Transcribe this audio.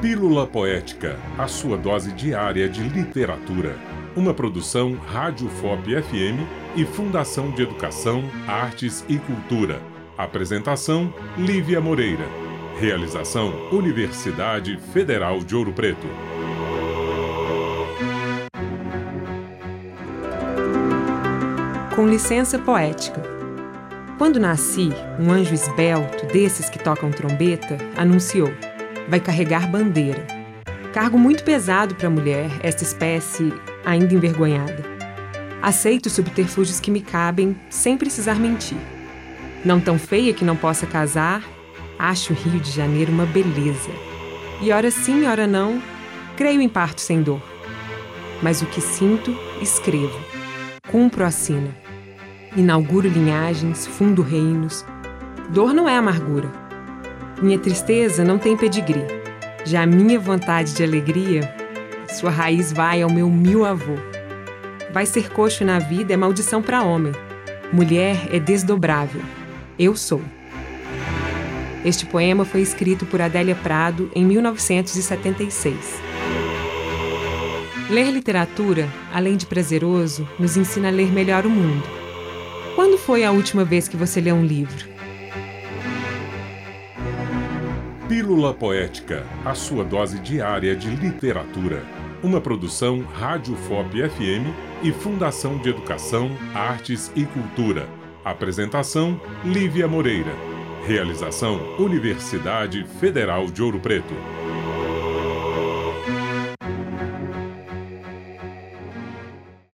Pílula Poética, a sua dose diária de literatura. Uma produção Rádio FOP FM e Fundação de Educação, Artes e Cultura. Apresentação: Lívia Moreira. Realização: Universidade Federal de Ouro Preto. Com licença poética. Quando nasci, um anjo esbelto, desses que tocam trombeta, anunciou: vai carregar bandeira. Cargo muito pesado para a mulher, esta espécie ainda envergonhada. Aceito os subterfúgios que me cabem, sem precisar mentir. Não tão feia que não possa casar, acho o Rio de Janeiro uma beleza. E ora sim, ora não, creio em parto sem dor. Mas o que sinto, escrevo. Cumpro a sina. Inauguro linhagens, fundo reinos. Dor não é amargura minha tristeza não tem pedigree. Já a minha vontade de alegria, sua raiz vai ao meu mil avô. Vai ser coxo na vida é maldição para homem. Mulher é desdobrável. Eu sou. Este poema foi escrito por Adélia Prado em 1976. Ler literatura, além de prazeroso, nos ensina a ler melhor o mundo. Quando foi a última vez que você leu um livro? Pílula Poética, a sua dose diária de literatura. Uma produção Rádio FOP FM e Fundação de Educação, Artes e Cultura. Apresentação: Lívia Moreira. Realização: Universidade Federal de Ouro Preto.